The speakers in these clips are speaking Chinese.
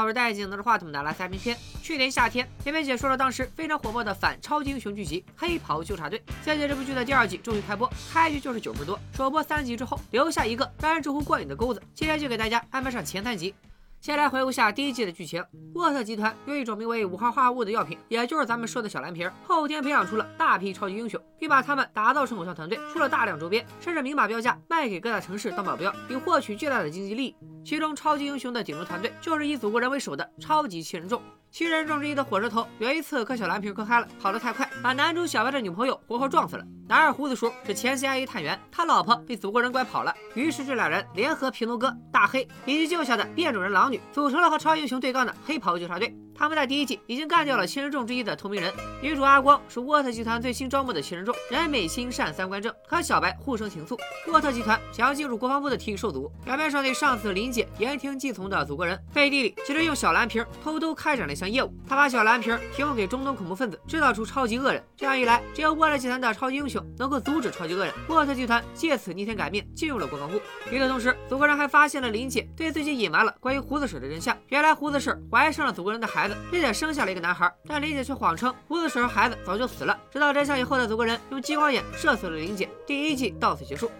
好，我是戴眼镜拿着话筒的拉塞明片。去年夏天，片片解说了当时非常火爆的反超级英雄剧集《黑袍纠察队》。现在这部剧的第二季终于开播，开局就是九十多，首播三集之后留下一个让人直呼过瘾的钩子。今天就给大家安排上前三集。先来回顾下第一季的剧情。沃特集团用一种名为五号化合物的药品，也就是咱们说的小蓝瓶，后天培养出了大批超级英雄，并把他们打造成偶像团队，出了大量周边，甚至明码标价卖给各大城市当保镖，并获取巨大的经济利益。其中超级英雄的顶流团队就是以祖国人为首的超级七人众。七人众之一的火车头有一次嗑小蓝瓶嗑嗨了，跑得太快，把男主小白的女朋友活活撞死了。男二胡子叔是前 CIA 探员，他老婆被祖国人拐跑了，于是这俩人联合平头哥、大黑以及救下的变种人狼女，组成了和超英雄对抗的黑袍纠察队。他们在第一季已经干掉了七人众之一的透明人，女主阿光是沃特集团最新招募的七人众，人美心善三观正，和小白互生情愫。沃特集团想要进入国防部的提议受阻，表面上对上司林姐言听计从的祖国人，背地里其实用小蓝瓶偷偷开展了项业务，他把小蓝瓶提供给中东恐怖分子，制造出超级恶人。这样一来，只有沃特集团的超级英雄能够阻止超级恶人，沃特集团借此逆天改命，进入了国防部。与此同时，祖国人还发现了林姐对自己隐瞒了关于胡子婶的真相，原来胡子婶怀上了祖国人的孩子。并且生下了一个男孩，但林姐却谎称胡子婶孩子早就死了。知道真相以后的祖国人用激光眼射死了林姐。第一季到此结束。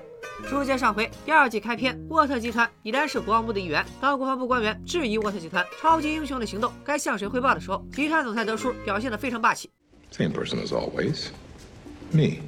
书接上回，第二季开篇，沃特集团已然是国防部的一员。当国防部官员质疑沃特集团超级英雄的行动该向谁汇报的时候，集团总裁德叔表现得非常霸气。Same person as always, me.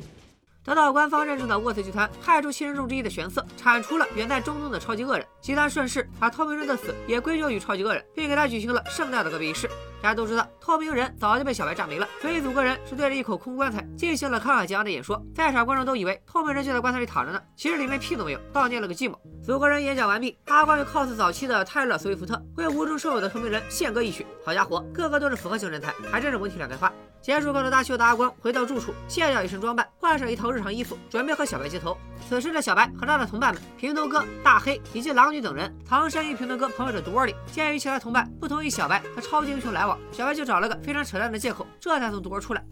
得到官方认证的沃特集团派出七人众之一的玄色，铲除了远在中东的超级恶人。集团顺势把透明人的死也归咎于超级恶人，并给他举行了盛大的告别仪式。大家都知道，透明人早就被小白炸没了，所以祖国人是对着一口空棺材进行了慷慨激昂的演说。在场观众都以为透明人就在棺材里躺着呢，其实里面屁都没有，悼念了个寂寞。祖国人演讲完毕，阿光又 cos 早期的泰勒·斯威夫特，为无中生有的透明人献歌一曲。好家伙，个个都是复合型人才，还真是文体两开花。结束高头大秀的阿光回到住处，卸掉一身装扮，换上一套日常衣服，准备和小白接头。此时的小白和他的同伴们平头哥、大黑以及狼女等人藏身于平头哥朋友的窝里。鉴于其他同伴不同意小白和超级英雄来往，小白就找了个非常扯淡的借口，这才从窝出来。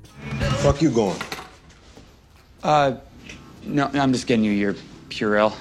Fuck you going? Uh, no, I'm just getting you your Purell.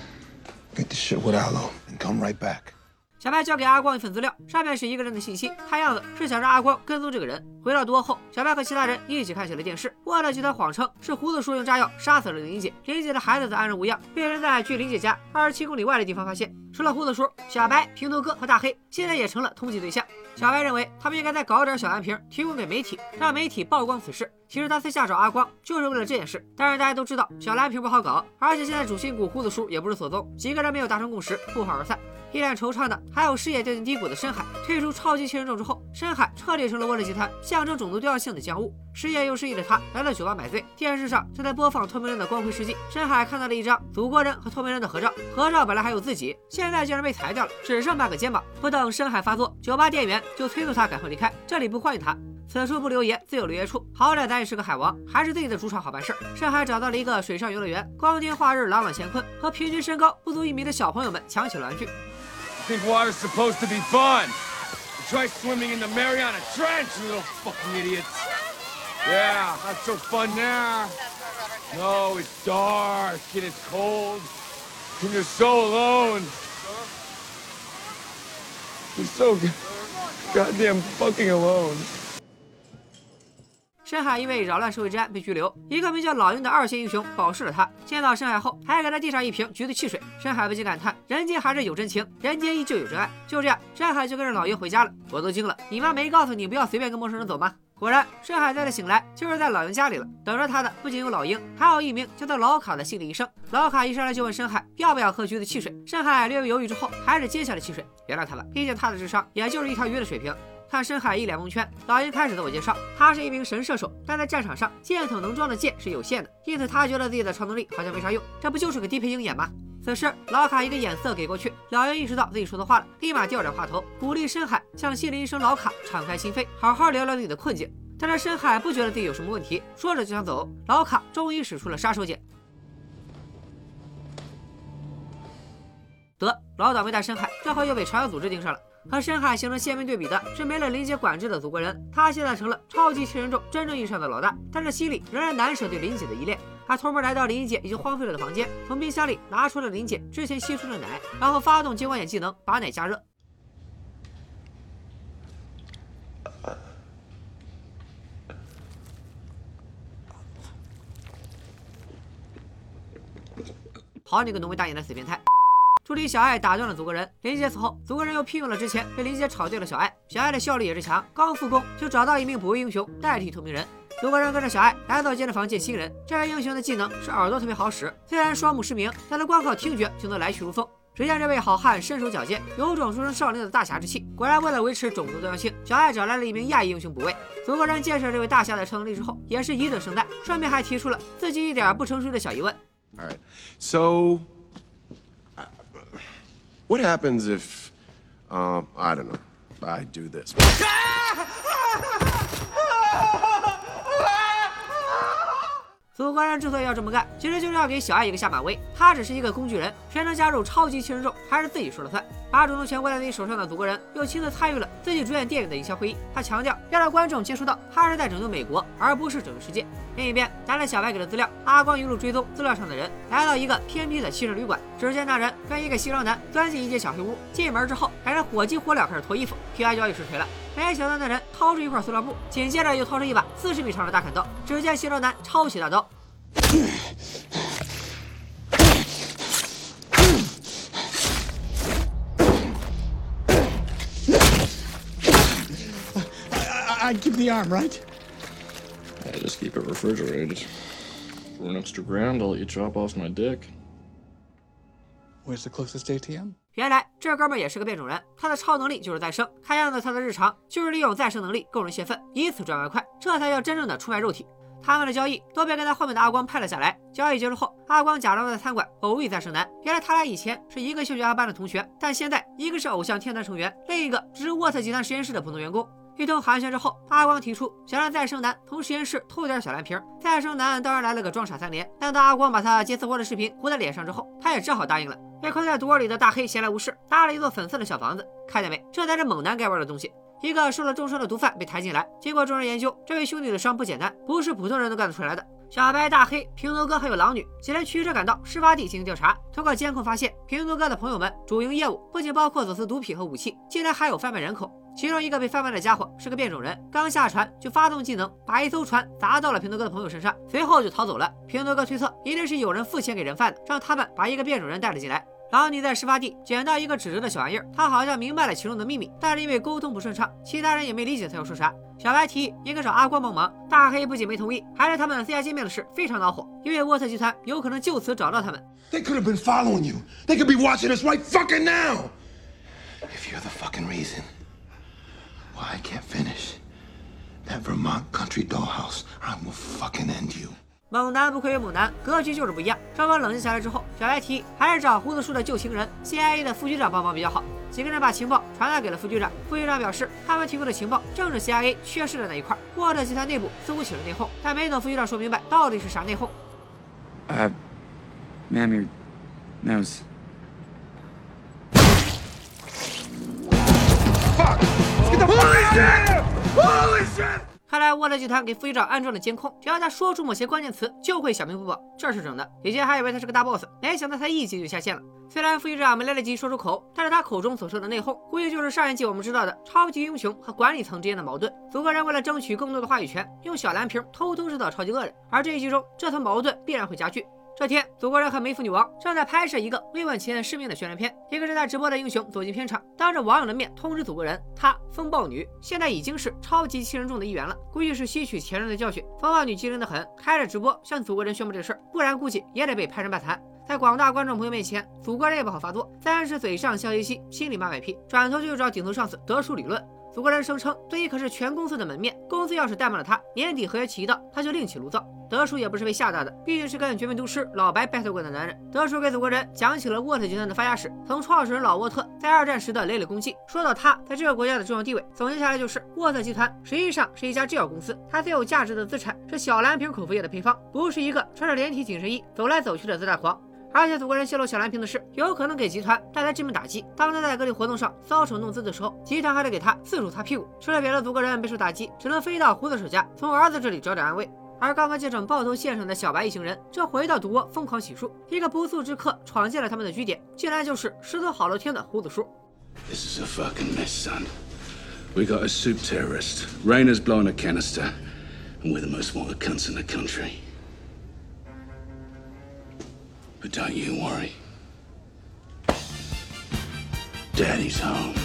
Get the shit with Aloe and come right back. 小白交给阿光一份资料，上面是一个人的信息，看样子是想让阿光跟踪这个人。回到窝后，小白和其他人一起看起了电视。沃特集团谎称是胡子叔用炸药杀死了林姐，林姐的孩子则安然无恙，被人在距林姐家二十七公里外的地方发现。除了胡子叔，小白、平头哥和大黑现在也成了通缉对象。小白认为他们应该再搞点小蓝瓶提供给媒体，让媒体曝光此事。其实他私下找阿光就是为了这件事。但是大家都知道小蓝瓶不好搞，而且现在主心骨胡子叔也不知所踪，几个人没有达成共识，不欢而散。一脸惆怅的还有事业掉进低谷的深海。退出超级七人众之后，深海彻底成了沃特集团象征种族多样性的僵物。失业又失意的他来到酒吧买醉，电视上正在播放透明人的光辉事迹。深海看到了一张祖国人和透明人的合照，合照本来还有自己，现在竟然被裁掉了，只剩半个肩膀。不等深海发作，酒吧店员就催促他赶快离开，这里不欢迎他。此处不留爷，自有留爷处。好歹咱也是个海王，还是自己的主场好办事。深海找到了一个水上游乐园，光天化日，朗朗干坤，和平均身高不足一米的小朋友们抢起了玩具。think water's supposed to be fun. Try swimming in the Mariana Trench, you little fucking idiots. Yeah, not so fun there. No, it's dark and it's cold. And you're so alone. You're so goddamn fucking alone. 深海因为扰乱社会治安被拘留，一个名叫老鹰的二线英雄保释了他。见到深海后，还给他递上一瓶橘子汽水。深海不禁感叹：人间还是有真情，人间依旧有真爱。就这样，深海就跟着老鹰回家了。我都惊了，你妈没告诉你不要随便跟陌生人走吗？果然，深海再次醒来，就是在老鹰家里了。等着他的不仅有老鹰，还有一名叫做老卡的心理医生。老卡一上来就问深海要不要喝橘子汽水。深海略微犹豫之后，还是接下了汽水，原谅他吧，毕竟他的智商也就是一条鱼的水平。看深海一脸蒙圈，老鹰开始自我介绍，他是一名神射手，但在战场上箭筒能装的箭是有限的，因此他觉得自己的超能力好像没啥用，这不就是个低配鹰眼吗？此时老卡一个眼色给过去，老鹰意识到自己说错话了，立马调转话头，鼓励深海向心理医生老卡敞开心扉，好好聊聊自己的困境。但是深海不觉得自己有什么问题，说着就想走，老卡终于使出了杀手锏，得老倒霉蛋深海最后又被传销组织盯上了。和深海形成鲜明对比的是，没了林姐管制的祖国人，他现在成了超级七人众真正意义上的老大，但是心里仍然难舍对林姐的依恋。他偷摸来到林姐已经荒废了的房间，从冰箱里拿出了林姐之前吸出的奶，然后发动激光眼技能把奶加热。好你个浓眉大眼的死变态！助理小爱打断了祖国人，林杰死后，祖国人又聘用了之前被林杰炒掉的小爱。小爱的效率也是强，刚复工就找到一名补位英雄代替透明人。祖国人跟着小爱来到健身房见新人。这位英雄的技能是耳朵特别好使，虽然双目失明，但他光靠听觉就能来去如风。只见这位好汉身手矫健，有种出生少林的大侠之气。果然，为了维持种族多样性，小爱找来了一名亚裔英雄补位。祖国人见识了这位大侠的超能力之后，也是一顿盛赞，顺便还提出了自己一点不成熟的小疑问。All right. So, what happens if, um, I don't know, I do this? 祖国人之所以要这么干，其实就是要给小爱一个下马威。他只是一个工具人，谁能加入超级七人众，还是自己说了算。把主动权握在自己手上的祖国人，又亲自参与了自己主演电影的营销会议。他强调要让观众接触到他是在拯救美国，而不是拯救世界。另一边，拿着小白给的资料，阿光一路追踪资料上的人，来到一个偏僻的汽车旅馆。只见那人跟一个西装男钻进一间小黑屋，进门之后，两人火急火燎开始脱衣服。皮外交易实锤了，没想到那人掏出一块塑料布，紧接着又掏出一把四十米长的大砍刀。只见西装男抄起大刀。I, would give the arm, right? I just keep it refrigerated. For an extra grand, I'll let you chop off my dick. Where's the closest ATM? 原来这哥们儿也是个变种人，他的超能力就是再生。看样子他的日常就是利用再生能力供人泄愤，以此赚外快，这才叫真正的出卖肉体。 他们的交易都被跟在后面的阿光拍了下来。交易结束后，阿光假装在餐馆偶遇再生男。原来他俩以前是一个兴趣阿班的同学，但现在一个是偶像天团成员，另一个只是沃特集团实验室的普通员工。一通寒暄之后，阿光提出想让再生男从实验室偷点小蓝瓶。再生男当然来了个装傻三连，但当阿光把他接私活的视频糊在脸上之后，他也只好答应了。被困在毒窝里的大黑闲来无事，搭了一座粉色的小房子。看见没？这才是猛男该玩的东西。一个受了重伤的毒贩被抬进来，经过众人研究，这位兄弟的伤不简单，不是普通人能干得出来的。小白、大黑、平头哥还有狼女几人驱车赶到事发地进行调查。通过监控发现，平头哥的朋友们主营业务不仅包括走私毒品和武器，竟然还有贩卖人口。其中一个被贩卖的家伙是个变种人，刚下船就发动技能，把一艘船砸到了平头哥的朋友身上，随后就逃走了。平头哥推测，一定是有人付钱给人贩子，让他们把一个变种人带了进来。狼女在事发地捡到一个纸质的小玩意儿，他好像明白了其中的秘密，但是因为沟通不顺畅，其他人也没理解他要说啥。小白提议应该找阿光帮忙，大黑不仅没同意，还是他们私下见面的事非常恼火，因为沃特集团有可能就此找到他们。They could have been following you. They could be watching us right fucking now. If you're the fucking reason why I can't finish that Vermont country dollhouse, I will fucking end you. 猛男不愧为猛男，格局就是不一样。双方冷静下来之后，小白提议还是找胡子叔的旧情人 CIA 的副局长帮忙比较好。几个人把情报传达给了副局长，副局长表示他们提供的情报正是 CIA 缺失的那一块。沃特集团内部似乎起了内讧，但没等副局长说明白到底是啥内讧。Uh. Fuck! Get the here! Holy shit! 看来沃特集团给副局长安装了监控，只要他说出某些关键词，就会小命不保。这是整的。以前还以为他是个大 boss，没想到他一击就下线了。虽然副局长没来得及说出口，但是他口中所说的内讧，估计就是上一季我们知道的超级英雄和管理层之间的矛盾。祖国人为了争取更多的话语权，用小蓝瓶偷偷制造超级恶人，而这一集中这层矛盾必然会加剧。这天，祖国人和梅芙女王正在拍摄一个慰问前世面的宣传片。一个正在直播的英雄走进片场，当着网友的面通知祖国人，她风暴女现在已经是超级七人众的一员了，估计是吸取前任的教训。风暴女机灵的很，开着直播向祖国人宣布这事儿，不然估计也得被拍成半残。在广大观众朋友面前，祖国人也不好发作，三是嘴上笑嘻嘻，心里骂卖批，转头就找顶头上司德叔理论。祖国人声称，自己可是全公司的门面，公司要是怠慢了他，年底合约期一到，他就另起炉灶。德叔也不是被吓大的，毕竟是跟绝命毒师老白 battle 过的男人。德叔给祖国人讲起了沃特集团的发家史，从创始人老沃特在二战时的累累功绩，说到他在这个国家的重要地位，总结下来就是沃特集团实际上是一家制药公司，它最有价值的资产是小蓝瓶口服液的配方，不是一个穿着连体紧身衣走来走去的自大狂。而且祖国人泄露小蓝瓶的事，有可能给集团带来致命打击。当他在各地活动上搔首弄姿的时候，集团还得给他四处擦屁股。吃了瘪的祖国人备受打击，只能飞到胡子手家，从儿子这里找点安慰。而刚刚见证爆头现场的小白一行人，正回到毒窝疯狂洗漱。一个不速之客闯进了他们的据点，竟然就是十头好了天的胡子叔。This is a fucking mess, son. We got a soup terrorist. Rayner's blowing a canister. And we're the most wanted cunts in the country. But don't you worry. Daddy's home.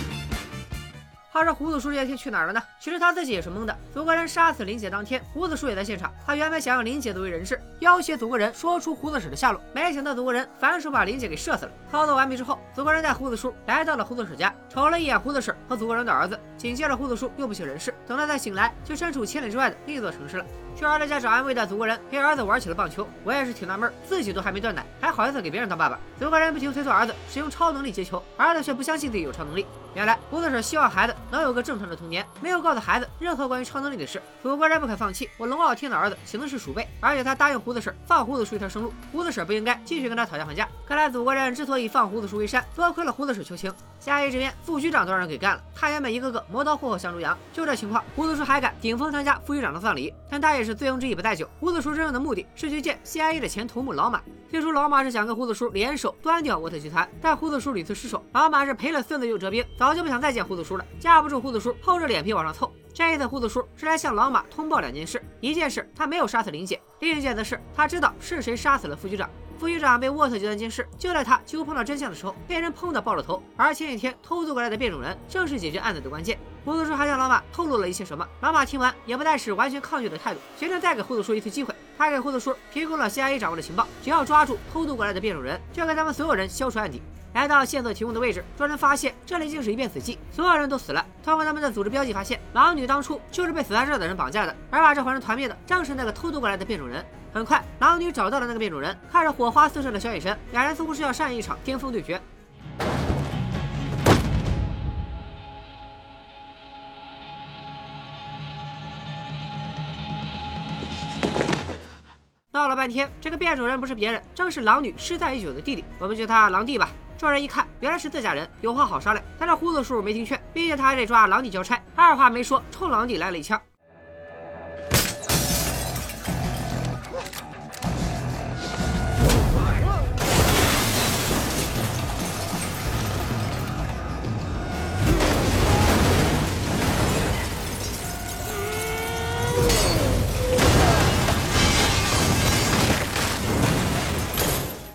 话说胡子叔这些天去哪儿了呢？其实他自己也是懵的。祖国人杀死林姐当天，胡子叔也在现场。他原本想让林姐作为人质，要挟祖国人说出胡子婶的下落，没想到祖国人反手把林姐给射死了。操作完毕之后，祖国人带胡子叔来到了胡子婶家，瞅了一眼胡子婶和祖国人的儿子。紧接着，胡子叔又不省人事，等他再醒来，就身处千里之外的另一座城市了。去儿子家找安慰的祖国人陪儿子玩起了棒球。我也是挺纳闷，自己都还没断奶，还好意思给别人当爸爸。祖国人不停催促儿子使用超能力接球，儿子却不相信自己有超能力。原来胡子婶希望孩子能有个正常的童年，没有告的孩子任何关于超能力的事。祖国人不肯放弃，我龙傲天的儿子行的是鼠辈，而且他答应胡子婶放胡子叔一条生路，胡子婶不应该继续跟他讨价还价。看来祖国人之所以放胡子叔为山，多亏了胡子婶求情。下一这边副局长都让人给干了，他原本一个个磨刀霍霍向猪羊，就这情况，胡子叔还敢顶风参加副局长的葬礼？但他也是醉翁之意不在酒，胡子叔真正的目的是去见 CIA 的前头目老马。最初老马是想跟胡子叔联手端掉沃特集团，但胡子叔屡次失手，老马是赔了孙子又折兵，早就不想再见胡子叔了。架不住胡子叔厚着脸皮往上凑，这一次胡子叔是来向老马通报两件事：一件事他没有杀死林姐，另一件则是他知道是谁杀死了副局长。副局长被沃特集团监视，就在他揪碰到真相的时候，被人砰的爆了头。而前几天偷渡过来的变种人，正是解决案子的关键。胡子叔还向老马透露了一些什么？老马听完也不再是完全抗拒的态度，决定再给胡子叔一次机会。他给胡子叔提供了 CIA 掌握的情报，只要抓住偷渡过来的变种人，就给咱们所有人消除案底。来到线索提供的位置，众人发现这里竟是一片死寂，所有人。都死了。通过他们的组织标记发现，狼女当初就是被死在这的人。绑架的，而把这伙人。团灭的正是那个偷渡过来的变种人。很快，狼女找到了那个变种人，看着火花四射的小眼神，两人。似乎是要上演一场巅峰对决。闹了半天，这个变种人。不是别人，正是狼女失散已久的弟弟，我们叫他狼弟吧。众人一看，原来是自家人，有话好商量。但这胡子叔叔没听劝，毕竟他还得抓狼弟交差，二话没说，冲狼弟来了一枪。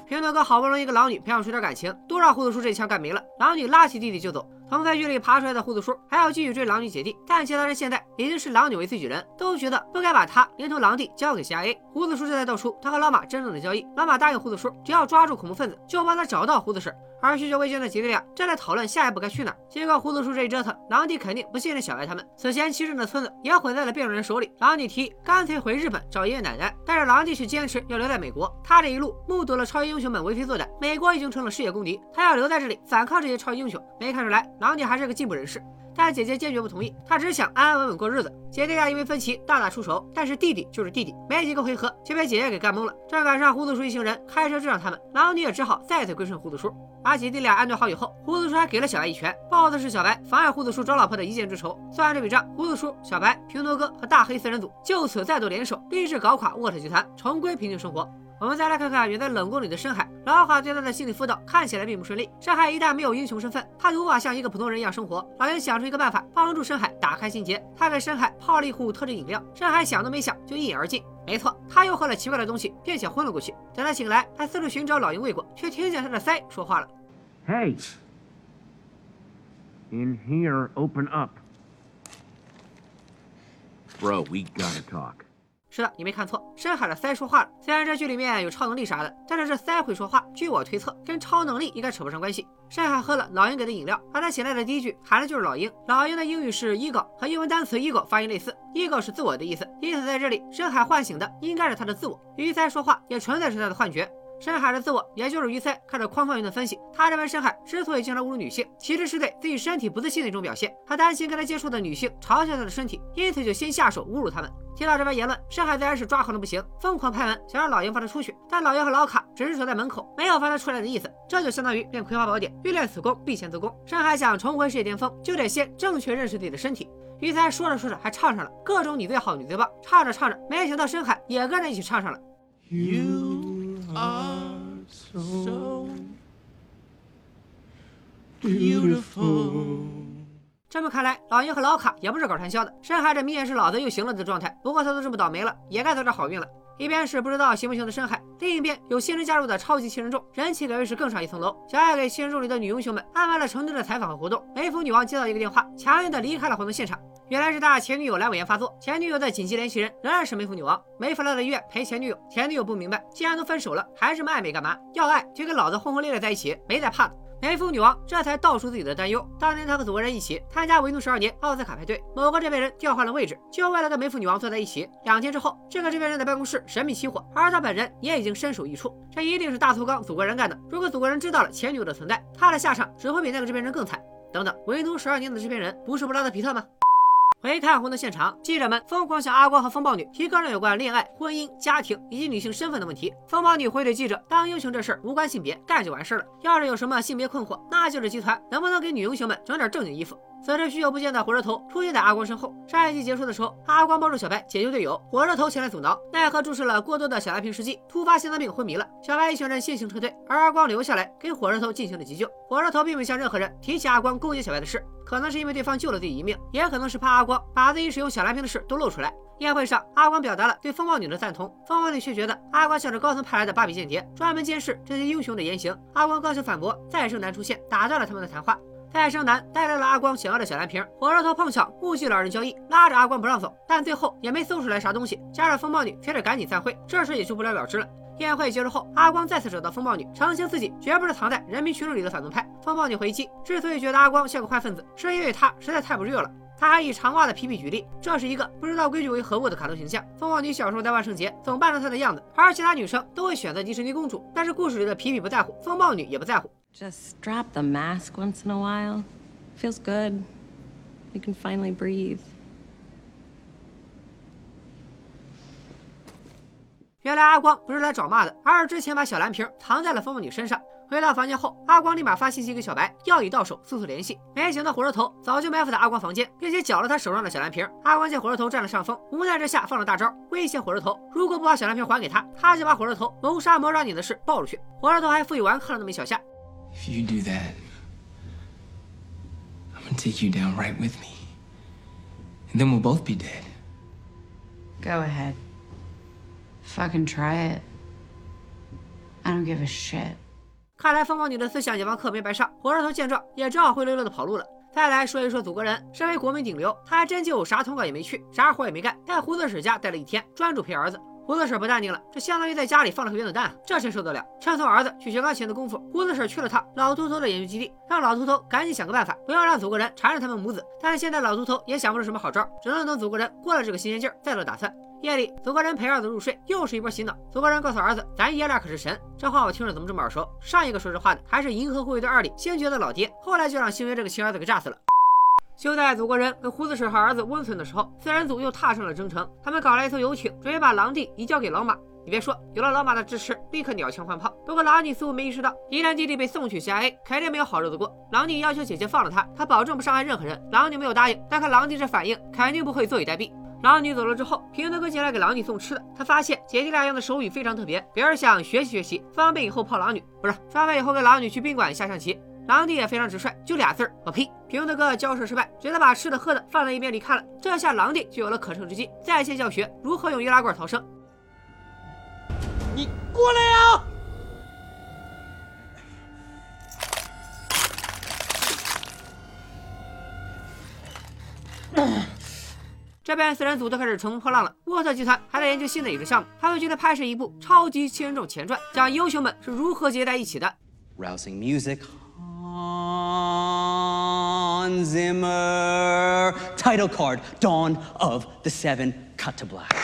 平头哥好不容易跟狼女培养出点感情，都让胡子叔这一枪干没了。狼女拉起弟弟就走，从废墟里爬出来的胡子叔还要继续追狼女姐弟，但其他人现在已经是狼女为自己人，都觉得不该把他连同狼弟交给 CIA。胡子叔这才道出他和老马真正的交易，老马答应胡子叔，只要抓住恐怖分子，就帮他找到胡子婶。而许久未见的姐弟俩正在讨论下一步该去哪。结果胡子叔这一折腾，狼弟肯定不信任小白他们。此前骑士的村子也毁在了变种人手里。狼弟提议干脆回日本找爷爷奶奶，但是狼弟却坚持要留在美国。他这一路目睹了超级英雄们为非作歹，美国已经成了世界公敌，他要留在这里反抗这些超级英雄。没看出来，狼女还是个进步人士。但姐姐坚决不同意，她只想安安稳稳过日子。姐弟俩因为分歧大打出手，但是弟弟就是弟弟，没几个回合就被姐姐给干懵了。正赶上胡子叔一行人开车追上他们，狼女也只好再次归顺胡子叔。把姐弟俩安顿好以后，胡子叔还给了小白一拳，报的是小白妨碍胡子叔找老婆的一箭之仇。算完这笔账，胡子叔、小白、平头哥和大黑四人组就此再度联手，立志搞垮沃特集团，重归平静生活。我们再来看看远在冷宫里的深海，老华对他的心理辅导看起来并不顺利。深海一旦没有英雄身份，他就无法像一个普通人一样生活。老鹰想出一个办法，帮助深海打开心结。他给深海泡了一壶特制饮料，深海想都没想就一饮而尽。没错，他又喝了奇怪的东西，并且昏了过去。等他醒来，还四处寻找老鹰未果，却听见他的腮说话了。Hey. In here, open up. Bro, we gotta talk. 是的，你没看错，深海的鳃说话了。虽然这剧里面有超能力啥的，但是这鳃会说话，据我推测，跟超能力应该扯不上关系。深海喝了老鹰给的饮料，而他醒来的第一句喊的就是老鹰。老鹰的英语是 eagle，和英文单词 ego 发音类似，ego 是自我的意思，因此在这里，深海唤醒的应该是他的自我。鱼鳃说话也纯粹是他的幻觉。深海的自我，也就是鱼鳃，看着匡放云的分析，他认为深海之所以经常侮辱女性，其实是对自己身体不自信的一种表现。他担心跟他接触的女性嘲笑他的身体，因此就先下手侮辱他们。听到这番言论，深海自然是抓狂的不行，疯狂拍门想让老鹰放他出去，但老鹰和老卡只是守在门口，没有放他出来的意思。这就相当于练葵花宝典，欲练此功必先自宫。深海想重回世界巅峰，就得先正确认识自己的身体。鱼鳃说着说着还唱上了各种你最好，你最棒。唱着唱着，没想到深海也跟着一起唱上了。You are so beautiful. 这么看来，老鹰和老卡也不是搞传销的，深海者明显是老子又行了的状态。不过他都这么倒霉了，也该走点好运了。一边是不知道行不行的深海，另一边有新人加入的超级七人众，人气可谓是更上一层楼。小爱给七人众里的女英雄们安排了成堆的采访和活动。梅芙女王接到一个电话，强硬的离开了活动现场。原来是他前女友阑尾炎发作，前女友的紧急联系人仍然是梅芙女王。梅芙来到医院陪前女友，前女友不明白，既然都分手了，还这么暧昧干嘛？要爱就跟老子轰轰烈烈在一起，没在怕的。梅芙女王这才道出自己的担忧。当年她和祖国人一起参加维奴十二年奥斯卡派对，某个制片人调换了位置，就为了跟梅芙女王坐在一起。两天之后，这个制片人的办公室神秘起火，而他本人也已经身首异处。这一定是大头刚祖国人干的。如果祖国人知道了前女友的存在，他的下场只会比那个制片人更惨。等等，维奴十二年的制片人不是布拉德皮特吗？回看活动现场，记者们疯狂向阿光和风暴女提各种有关恋爱、婚姻、家庭以及女性身份的问题。风暴女回怼记者：“当英雄这事儿无关性别，干就完事儿了。要是有什么性别困惑，那就是集团能不能给女英雄们整点正经衣服。”此时，许久不见的火车头出现在阿光身后。上一集结束的时候，阿光帮助小白解救队友，火车头前来阻挠，奈何注射了过多的小蓝瓶试剂，突发心脏病昏迷了。小白一行人悻悻撤退，而阿光留下来给火车头进行了急救。火车头并未向任何人提起阿光攻击小白的事，可能是因为对方救了自己一命，也可能是怕阿光把自己使用小蓝瓶的事都露出来。宴会上，阿光表达了对风暴女的赞同，风暴女却觉得阿光像是高层派来的芭比间谍，专门监视这些英雄的言行。阿光刚想反驳，再生男出现，打断了他们的谈话。再生男带来了阿光想要的小蓝瓶，火车头碰巧目击老人交易，拉着阿光不让走，但最后也没搜出来啥东西，加上风暴女非得赶紧散会，这事也就不了了之了。宴会结束后，阿光再次找到风暴女，澄清自己绝不是藏在人民群众里的反动派。风暴女回击，之所以觉得阿光像个坏分子，是因为他实在太不热了。他还以长袜的皮皮举例，这是一个不知道规矩为何物的卡通形象。风暴女小时候在万圣节总扮成他的样子，而其他女生都会选择迪士尼公主，但是故事里的皮皮不在乎，风暴女也不在乎。Just strap the mask once in a while. Feels good. You can finally breathe. 原来阿光不是来找骂的，而是之前把小蓝瓶藏在了风暴女身上。回到房间后，阿光立马发信息给小白，要以到手速速联系。没想到火车头早就埋伏在阿光房间，并且缴了他手上的小蓝瓶。阿光见火车头占了上风，无奈之下放了大招，威胁火车头，如果不把小蓝瓶还给他，他就把火车头谋杀魔杀你的事爆出去。火车头还负隅顽抗了那么一小下。If you do that. I'm gonna take you down right with me. And then we'll both be dead. Go ahead. Fucking try it. I don't give a shit. 看来风暴女的思想解放课没白上，火车头见状也只好灰溜溜的跑路了。再来说一说祖国人，身为国民顶流，他还真就啥通告也没去，啥活也没干，在胡子婶家待了一天，专注陪儿子。胡子婶不淡定了，这相当于在家里放了个原子弹，这谁受得了？趁送儿子去学钢琴的功夫，胡子婶去了趟老秃头的研究基地，让老秃头赶紧想个办法，不要让祖国人缠着他们母子。但是现在老秃头也想不出什么好招，只能等祖国人过了这个新鲜劲儿再做打算。夜里，祖国人陪儿子入睡，又是一波洗脑。祖国人告诉儿子：“咱爷俩可是神。”这话我听着怎么这么耳熟？上一个说这话的还是《银河护卫队二》里星爵的老爹，后来就让星爵这个亲儿子给炸死了。就在祖国人跟胡子婶和儿子温存的时候，四人组又踏上了征程。他们搞了一艘游艇，准备把狼弟移交给老马。你别说，有了老马的支持，立刻鸟枪换炮。不过狼弟似乎没意识到，一旦弟弟被送去 CIA，肯定没有好日子过。狼弟要求姐姐放了他，他保证不伤害任何人。狼女没有答应，但看狼弟这反应，肯定不会坐以待毙。狼女走了之后，平德哥进来给狼女送吃的。他发现姐弟俩用的手语非常特别，表示想学习学习，方便以后泡狼女。不是，方便以后跟狼女去宾馆下象棋。狼弟也非常直率，就俩字儿，我呸！平头哥交涉失败，只得把吃的喝的放在一边离开了。这下狼弟就有了可乘之机，在线教学如何用易拉罐逃生。你过来呀！这边四人组都开始乘风破浪了。沃特集团还在研究新的影视项目，他们决定拍摄一部《超级七人众前传》，讲英雄们是如何结在一起的。Rousing music. Hans Zimmer. Title card Dawn of the Seven. Cut to black.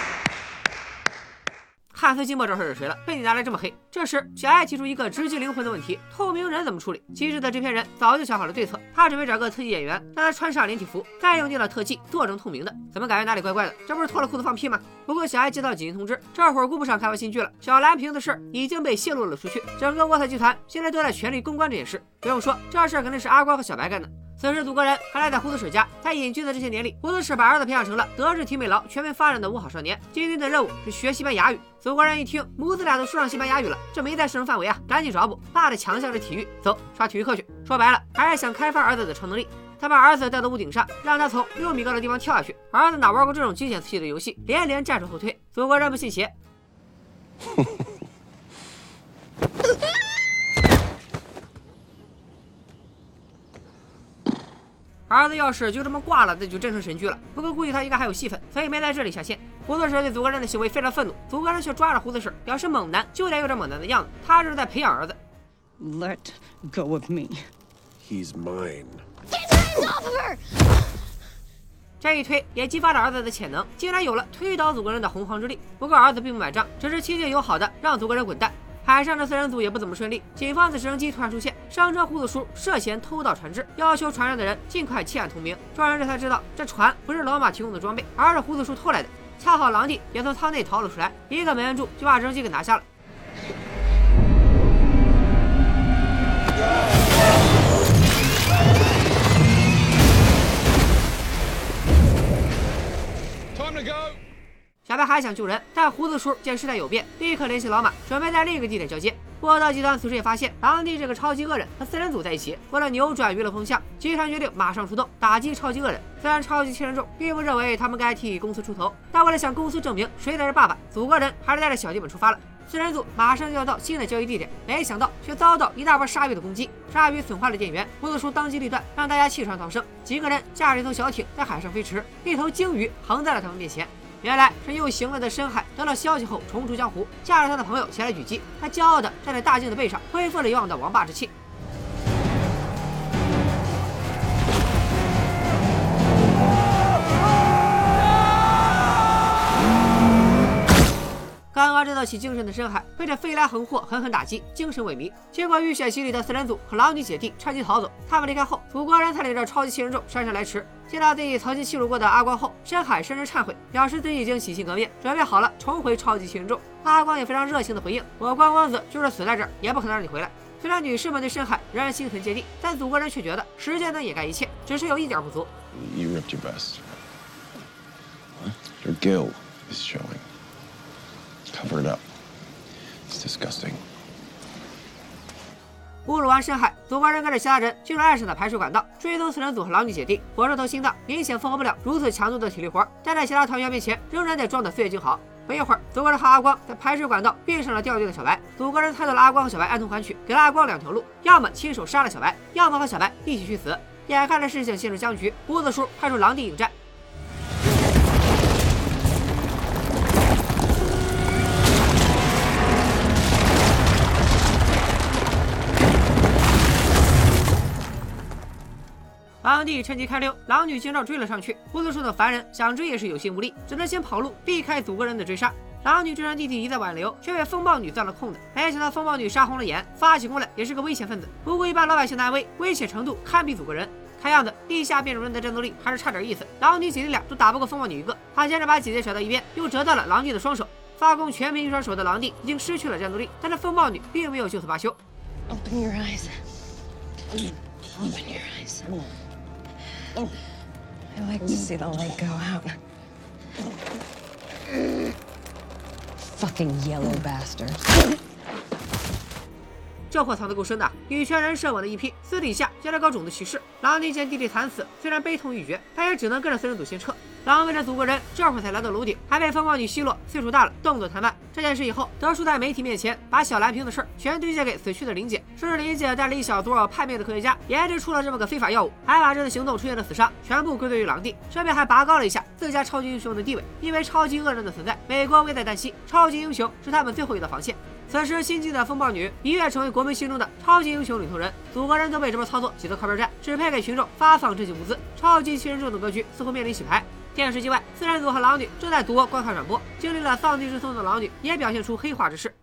汉斯季默这事是谁了？被你拿来这么黑。这时，小爱提出一个直击灵魂的问题：透明人怎么处理？机智的制片人早就想好了对策，他准备找个特技演员，让他穿上连体服，再用电脑特技做成透明的。怎么感觉哪里怪怪的？这不是脱了裤子放屁吗？不过小爱接到紧急通知，这会儿顾不上开发新剧了。小蓝瓶子的事已经被泄露了出去，整个沃特集团现在都在全力公关这件事。不用说，这事儿肯定是阿光和小白干的。此时，祖国人还赖在胡子婶家。在隐居的这些年里，胡子婶把儿子培养成了德智体美劳全面发展的五好少年。今天的任务是学西班牙语。祖国人一听，母子俩都说上西班牙语了，这没在适用范围啊，赶紧找补。爸的强项是体育，走，刷体育课去。说白了，还是想开发儿子的超能力。他把儿子带到屋顶上，让他从六米高的地方跳下去。儿子哪玩过这种惊险刺激的游戏，连连战术后退。祖国人不信邪。儿子要是就这么挂了，那就真成神剧了。不过估计他应该还有戏份，所以没在这里下线。胡子婶对祖国人的行为非常愤怒，祖国人却抓着胡子婶表示猛男就得有这猛男的样子，他这是在培养儿子。Let go of me. He's mine. Get hands off of her! 这一推也激发了儿子的潜能，竟然有了推倒祖国人的洪荒之力。不过儿子并不买账，只是亲切友好的让祖国人滚蛋。海上的四人组也不怎么顺利，警方的直升机突然出现，声称胡子叔涉嫌偷盗船只，要求船上的人尽快弃暗投明。众人这才知道，这船不是老马提供的装备，而是胡子叔偷来的。恰好狼弟也从舱内逃了出来，一个没摁住，就把直升机给拿下了。小白还想救人，但胡子叔见事态有变，立刻联系老马，准备在另一个地点交接。波道集团此时也发现狼弟这个超级恶人和四人组在一起，为了扭转舆论风向，集团决定马上出动打击超级恶人。虽然超级七人众并不认为他们该替公司出头，但为了向公司证明谁才是爸爸，祖国人还是带着小弟们出发了。四人组马上就要到新的交易地点，没想到却遭到一大波鲨鱼的攻击，鲨鱼损坏了电源。胡子叔当机立断，让大家弃船逃生。几个人驾着一艘小艇在海上飞驰，一头鲸鱼横在了他们面前。原来是又行了的深海得了消息后重出江湖，驾着他的朋友前来狙击。他骄傲地站在大镜的背上，恢复了以往的王霸之气。刚刚这道起精神的深海被这飞来横祸狠狠打击，精神萎靡。结果浴血洗礼的四人组和狼女姐弟趁机逃走。他们离开后，祖国人才领着超级七人众姗姗来迟。见到自己曾经欺辱过的阿光后，深海深深忏悔，表示自己已经洗心革面，准备好了重回超级七人众。阿光也非常热情的回应：“我光光子就是死在这儿，也不可能让你回来。”虽然女士们对深海仍然心存芥蒂，但祖国人却觉得时间能掩盖一切，只是有一点不足。You ripped your vest. Your gill is showing. 不知道 it's disgusting 侮辱完深海，祖国人跟着其他人进入岸上的排水管道，追踪四人组和狼女姐弟。火车头心脏明显负荷不了如此强度的体力活，但在其他团员面前仍然得装得岁月静好。不一会儿，祖国人和阿光在排水管道遇上了掉队的小白。祖国人猜到了阿光和小白暗通款曲，给了阿光两条路：要么亲手杀了小白，要么和小白一起去死。眼看着事情陷入僵局，胡子叔派出狼弟应战。狼弟趁机开溜，狼女见状追了上去。胡子叔等凡人想追也是有心无力，只能先跑路，避开祖国人的追杀。狼女追上弟弟一再挽留，却被风暴女钻了空子。没想到风暴女杀红了眼，发起攻来也是个危险分子，不顾一般老百姓的安危，危险程度堪比祖国人。看样子地下变种人的战斗力还是差点意思，狼女姐弟俩都打不过风暴女一个。他先是把姐姐甩到一边，又折断了狼弟的双手。发功全凭一双手的狼弟已经失去了战斗力，但是风暴女并没有就此罢休。Open your eyes. Open your eyes. I like to see the light go out. Fucking yellow bastard. 这货藏得够深的，女权人设稳的一批，私底下竟然搞种族歧视。狼尼见弟弟惨死，虽然悲痛欲绝，但也只能跟着随人组先撤。狼为着祖国人，这会儿才来到楼顶，还被风暴女奚落，岁数大了，动作太慢。这件事以后，德叔在媒体面前把小蓝瓶的事儿全推卸给死去的林姐，说是林姐带了一小撮叛变的科学家研制出了这么个非法药物，还把这次行动出现的死伤全部归罪于狼弟，顺便还拔高了一下自家超级英雄的地位。因为超级恶人的存在，美国危在旦夕，超级英雄是他们最后一道防线。此时，新晋的风暴女一跃成为国民心中的超级英雄领头人，祖国人都被这波操作挤得靠边站，只配给群众发放赈济物资。超级七人众的格局似乎面临洗牌。电视机外，四人组和狼女正在夺观看转播，经历了丧尽之痛的狼女也表现出黑化之势。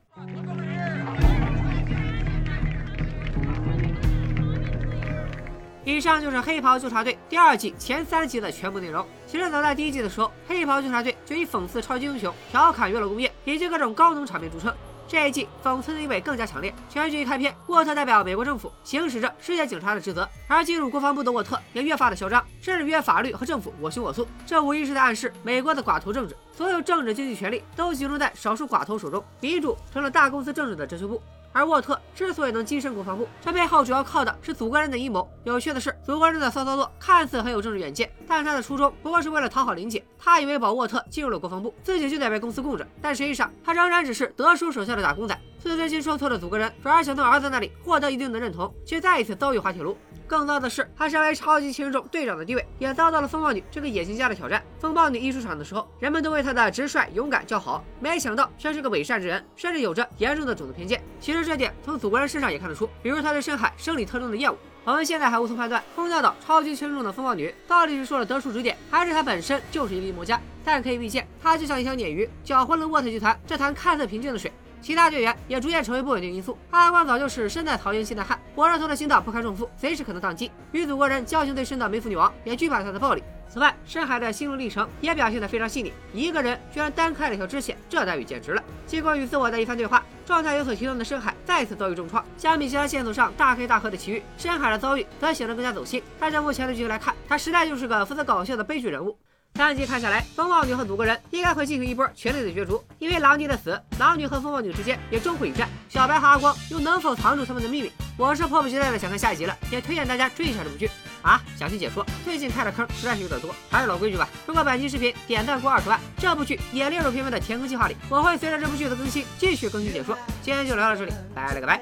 以上就是《黑袍纠察队》第二季前三集的全部内容。其实早在第一季的时候，《黑袍纠察队》就以讽刺超级英雄、调侃娱乐工业以及各种高能场面著称。这一季讽刺的意味更加强烈。全剧一开篇，沃特代表美国政府行使着世界警察的职责，而进入国防部的沃特也越发的嚣张，甚至约法律和政府我行我素。这无疑是在暗示美国的寡头政治，所有政治经济权力都集中在少数寡头手中，民主成了大公司政治的遮羞布。而沃特之所以能跻身国防部，这背后主要靠的是祖国人的阴谋。有趣的是，祖国人的骚操作看似很有政治远见，但他的初衷不过是为了讨好林姐。他以为保沃特进入了国防部，自己就得被公司供着，但实际上他仍然只是德叔手下的打工仔。自尊心受挫的祖国人转而想从儿子那里获得一定的认同，却再一次遭遇滑铁卢。更糟的是，他身为超级轻重队长的地位，也遭到了风暴女这个野心家的挑战。风暴女一出场的时候，人们都为她的直率勇敢叫好，没想到却是个伪善之人，甚至有着严重的种族偏见。其实这点从祖国人身上也看得出，比如他对深海生理特征的厌恶。我们现在还无从判断，空教导超级轻重的风暴女到底是受了德叔指点，还是她本身就是一粒魔家。但可以预见，她就像一条鲶鱼，搅浑了沃特集团这潭看似平静的水。其他队员也逐渐成为不稳定因素。阿光早就是身在桃园心在汉，火热头的心脏不堪重负，随时可能宕机。与祖国人交情最深的梅芙女王也惧怕他的暴力。此外，深海的心路历程也表现得非常细腻。一个人居然单开了一条支线，这待遇简直了。经过与自我的一番对话，状态有所提升的深海再次遭遇重创。相比其他线索上大开大合的奇遇，深海的遭遇则显得更加走心。按照目前的剧情来看，他实在就是个负责搞笑的悲剧人物。三集看下来，风暴女和祖国人应该会进行一波全力的角逐，因为狼妮的死，狼女和风暴女之间也终会一战。小白和阿光又能否藏住他们的秘密？我是迫不及待的想看下一集了，也推荐大家追一下这部剧啊！详细解说，最近看的坑实在是有点多，还是老规矩吧。如果本期视频点赞过二十万，这部剧也列入片尾的填坑计划里，我会随着这部剧的更新继续更新解说。今天就聊到这里，拜了个拜。